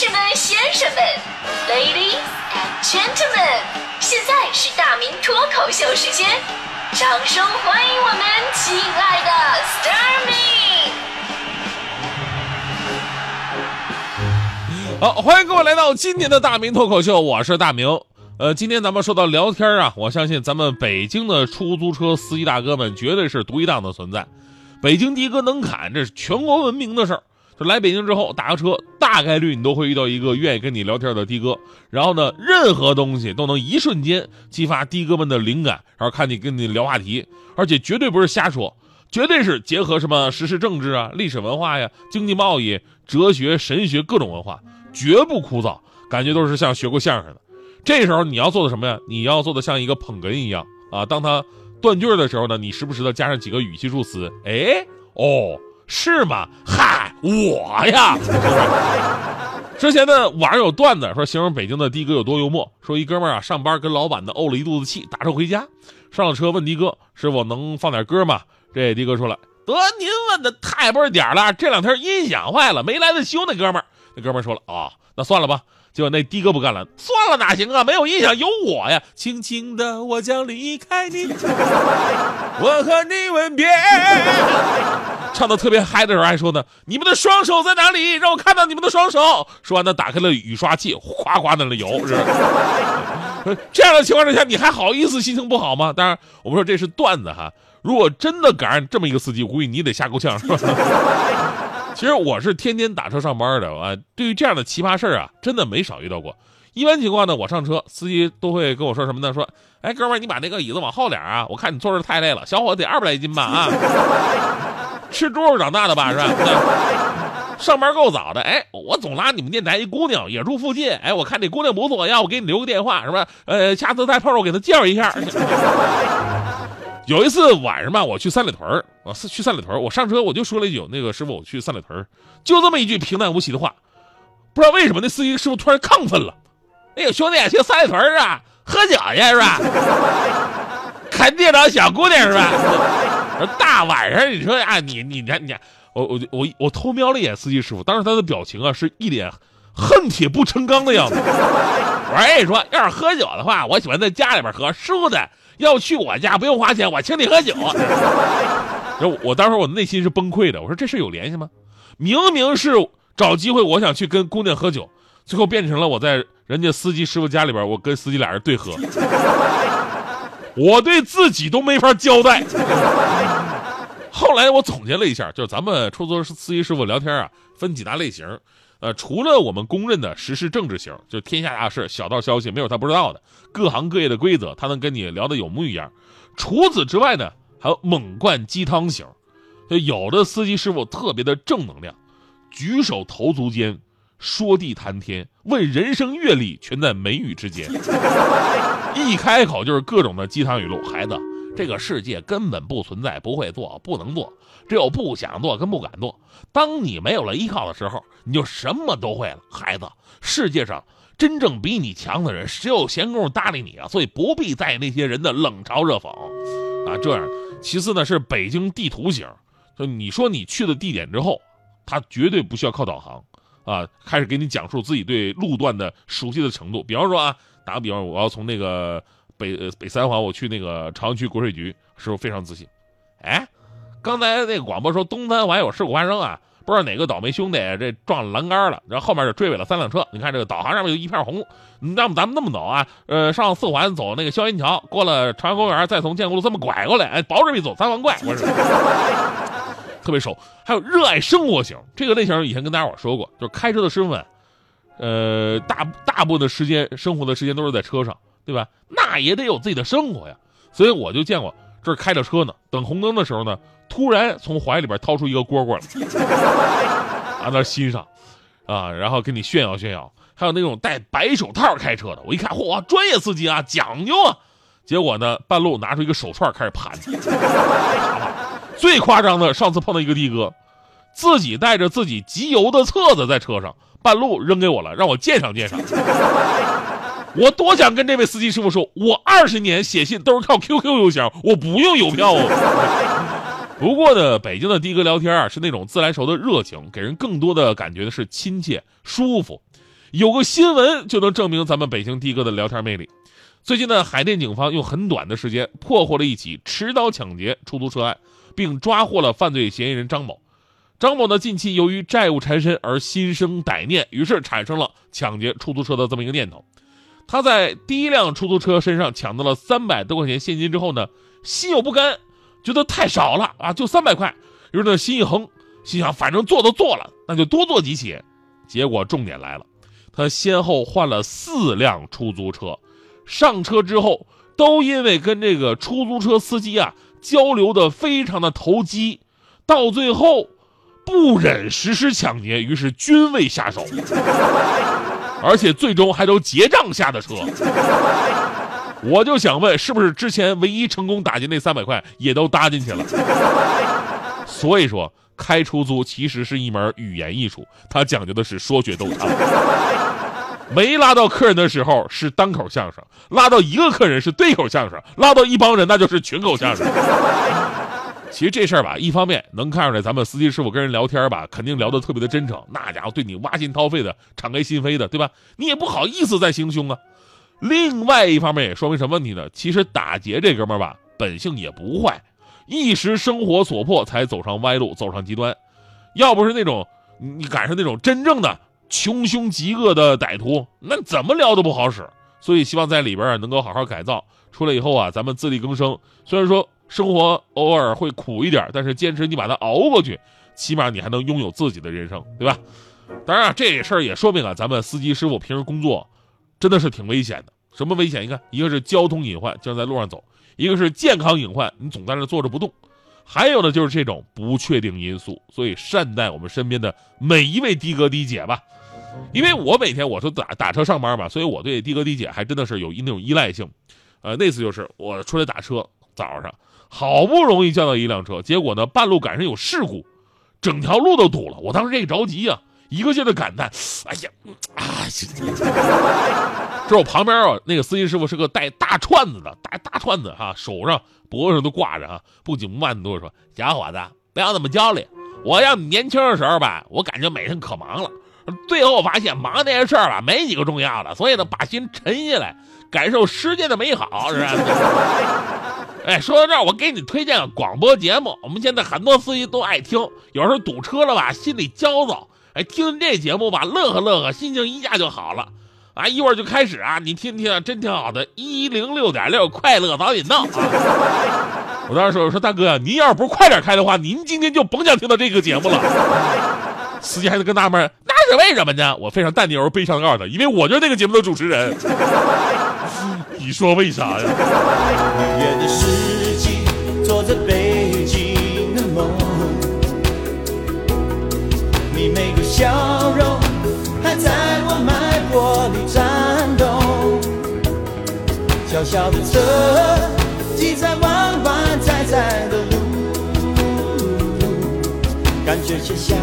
士们、先生们，Ladies and Gentlemen，现在是大明脱口秀时间，掌声欢迎我们亲爱的 s t a r m y 好，欢迎各位来到今年的大明脱口秀，我是大明。呃，今天咱们说到聊天啊，我相信咱们北京的出租车司机大哥们绝对是独一档的存在。北京的哥能侃，这是全国闻名的事儿。就来北京之后打个车，大概率你都会遇到一个愿意跟你聊天的的哥。然后呢，任何东西都能一瞬间激发的哥们的灵感，然后看你跟你聊话题，而且绝对不是瞎说，绝对是结合什么时事政治啊、历史文化呀、经济贸易、哲学、神学各种文化，绝不枯燥，感觉都是像学过相声的。这时候你要做的什么呀？你要做的像一个捧哏一样啊，当他断句的时候呢，你时不时的加上几个语气助词，哎，哦。是吗？嗨，我呀！之前呢，网上有段子说形容北京的的哥有多幽默，说一哥们儿啊上班跟老板呢怄了一肚子气，打车回家，上了车问的哥师傅能放点歌吗？这的哥说了，得您问的太不是点了，这两天音响坏了，没来得修。那哥们儿，那哥们儿说了啊，那算了吧。结果那的哥不干了，算了哪行啊？没有音响有我呀！轻轻的我将离开你，我和你吻别。唱的特别嗨的时候还说呢，你们的双手在哪里？让我看到你们的双手。说完呢，打开了雨刷器，哗哗的那油。是 这样的情况之下，你还好意思心情不好吗？当然，我们说这是段子哈。如果真的赶上这么一个司机，我估计你得吓够呛，其实我是天天打车上班的啊，对于这样的奇葩事儿啊，真的没少遇到过。一般情况呢，我上车，司机都会跟我说什么呢？说，哎，哥们儿，你把那个椅子往后点啊，我看你坐着太累了。小伙子得二百来斤吧？啊，吃猪肉长大的吧？是吧？上班够早的。哎，我总拉你们电台一姑娘，也住附近。哎，我看这姑娘不错，要不给你留个电话，是吧？呃，下次再碰着我给她介绍一下。有一次晚上吧，我去三里屯我去三里屯我上车我就说了一句：“那个师傅，我去三里屯就这么一句平淡无奇的话，不知道为什么那司机师傅突然亢奋了。哎呦，兄弟，去三里屯啊，喝酒去是吧？肯定找小姑娘是吧？大晚上你说啊，你你你你，我我我我偷瞄了一眼司机师傅，当时他的表情啊是一脸恨铁不成钢的样子。我跟你说，要是喝酒的话，我喜欢在家里边喝，师傅的。要去我家不用花钱，我请你喝酒。然后我当时我内心是崩溃的，我说这事有联系吗？明明是找机会，我想去跟姑娘喝酒，最后变成了我在人家司机师傅家里边，我跟司机俩人对喝。我对自己都没法交代。后来我总结了一下，就是咱们出租车司机师傅聊天啊，分几大类型。呃，除了我们公认的时事政治型，就是天下大事、小道消息没有他不知道的，各行各业的规则他能跟你聊得有模有样。除此之外呢，还有猛灌鸡汤型，就有的司机师傅特别的正能量，举手投足间说地谈天，问人生阅历全在眉宇之间，一开口就是各种的鸡汤语录，孩子。这个世界根本不存在不会做、不能做，只有不想做跟不敢做。当你没有了依靠的时候，你就什么都会了。孩子，世界上真正比你强的人，谁有闲工夫搭理你啊？所以不必在意那些人的冷嘲热讽啊。这样，其次呢是北京地图型，就你说你去的地点之后，他绝对不需要靠导航啊，开始给你讲述自己对路段的熟悉的程度。比方说啊，打个比方，我要从那个。北北三环，我去那个朝阳区国税局，师傅非常自信。哎，刚才那个广播说东三环有事故发生啊，不知道哪个倒霉兄弟这撞栏杆了，然后后面就追尾了三辆车。你看这个导航上面有一片红，那么咱们那么走啊，呃，上四环走那个霄云桥，过了朝阳公园，再从建国路这么拐过来，哎，保准比走三环快。我是特别熟。还有热爱生活型，这个类型以前跟大家伙说过，就是开车的师傅们，呃，大大部分的时间生活的时间都是在车上。对吧？那也得有自己的生活呀，所以我就见过，这儿开着车呢，等红灯的时候呢，突然从怀里边掏出一个蝈蝈来，啊，那欣赏，啊，然后跟你炫耀炫耀。还有那种戴白手套开车的，我一看，嚯，专业司机啊，讲究啊。结果呢，半路拿出一个手串开始盘。最夸张的，上次碰到一个的哥，自己带着自己集邮的册子在车上，半路扔给我了，让我鉴赏鉴赏。我多想跟这位司机师傅说，我二十年写信都是靠 QQ 邮箱，我不用邮票哦。不过呢，北京的的哥聊天啊，是那种自来熟的热情，给人更多的感觉的是亲切舒服。有个新闻就能证明咱们北京的哥的聊天魅力。最近呢，海淀警方用很短的时间破获了一起持刀抢劫出租车案，并抓获了犯罪嫌疑人张某。张某呢，近期由于债务缠身而心生歹念，于是产生了抢劫出租车的这么一个念头。他在第一辆出租车身上抢到了三百多块钱现金之后呢，心有不甘，觉得太少了啊，就三百块。于是呢，心一横，心想反正做都做了，那就多做几起。结果重点来了，他先后换了四辆出租车，上车之后都因为跟这个出租车司机啊交流的非常的投机，到最后。不忍实施抢劫，于是均未下手，而且最终还都结账下的车。我就想问，是不是之前唯一成功打进那三百块也都搭进去了？所以说，开出租其实是一门语言艺术，它讲究的是说学逗唱。没拉到客人的时候是单口相声，拉到一个客人是对口相声，拉到一帮人那就是群口相声。其实这事儿吧，一方面能看出来咱们司机师傅跟人聊天吧，肯定聊得特别的真诚，那家伙对你挖心掏肺的，敞开心扉的，对吧？你也不好意思再行凶啊。另外一方面也说明什么问题呢？其实打劫这哥们儿吧，本性也不坏，一时生活所迫才走上歪路，走上极端。要不是那种你赶上那种真正的穷凶极恶的歹徒，那怎么聊都不好使。所以希望在里边啊能够好好改造，出来以后啊，咱们自力更生。虽然说。生活偶尔会苦一点，但是坚持你把它熬过去，起码你还能拥有自己的人生，对吧？当然啊，这事儿也说明啊，咱们司机师傅平时工作真的是挺危险的。什么危险？你看，一个是交通隐患，经常在路上走；一个是健康隐患，你总在那坐着不动；还有呢，就是这种不确定因素。所以善待我们身边的每一位的哥的姐吧。因为我每天我是打打车上班嘛，所以我对的哥的姐还真的是有那种依赖性。呃，那次就是我出来打车，早上。好不容易叫到一辆车，结果呢，半路赶上有事故，整条路都堵了。我当时这个着急呀，一个劲的感叹：“哎呀，啊！” 这我旁边啊，那个司机师傅是个带大串子的，大大串子哈，手上、脖子上都挂着啊，不紧不慢的对我说：“小伙子，不要那么焦虑。我要年轻的时候吧，我感觉每天可忙了，最后发现忙这些事儿吧，没几个重要的。所以呢，把心沉下来，感受世界的美好，是吧？” 哎，说到这儿，我给你推荐个广播节目。我们现在很多司机都爱听，有时候堵车了吧，心里焦躁，哎，听这节目吧，乐呵乐呵，心情一下就好了。啊，一会儿就开始啊，你听听，真挺好的。一零六点六，快乐早点到。我当时说，我说大哥，您要是不快点开的话，您今天就甭想听到这个节目了。司机还得跟纳闷，那是为什么呢？我非常淡定而悲伤的告诉他，因为我就是那个节目的主持人。你说为啥呀？五月的四季，做着北京的梦，你每个笑容还在我脉搏里颤动。小小的车，挤在弯弯窄窄的路，感觉就像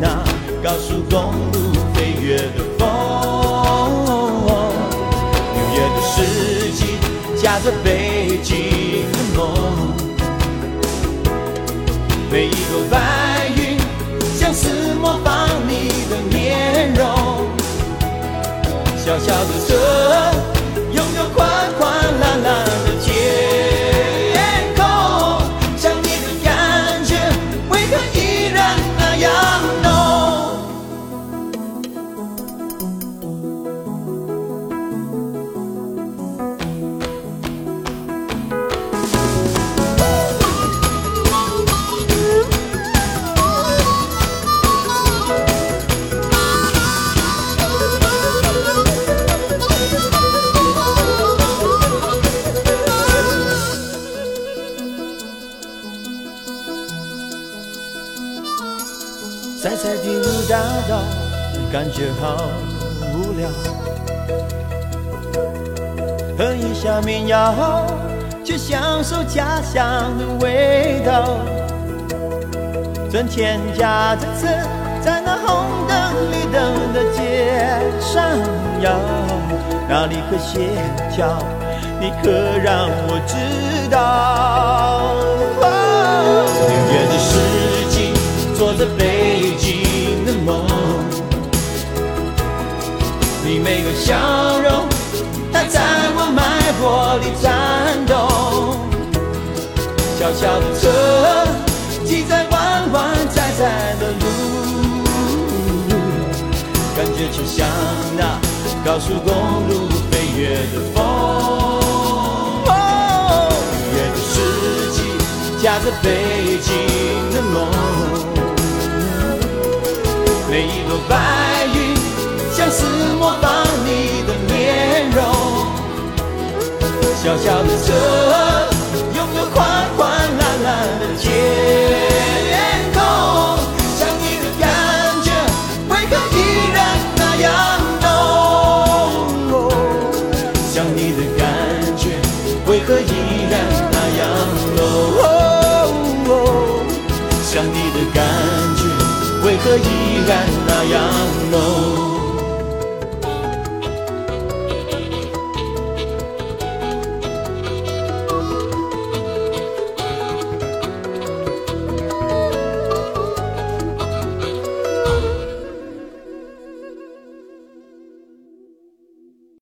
那高速公路飞跃的风。纽约的四。驾着北京的梦，每一朵白云像是模仿你的面容。小小的车，觉好无聊。哼一下民谣，去享受家乡的味道。存钱驾着车，在那红灯绿灯的街上摇，哪里可协调？你可让我知道。笑容，它在我脉搏里颤动。小小的车，挤在弯弯窄窄的路，感觉就像那高速公路飞跃的风。哦，越的世纪，夹着北京的梦。每一朵白小小的车，拥有宽宽蓝蓝的天空。想你的感觉，为何依然那样浓？想你的感觉，为何依然那样浓？想你的感觉，为何依然那样浓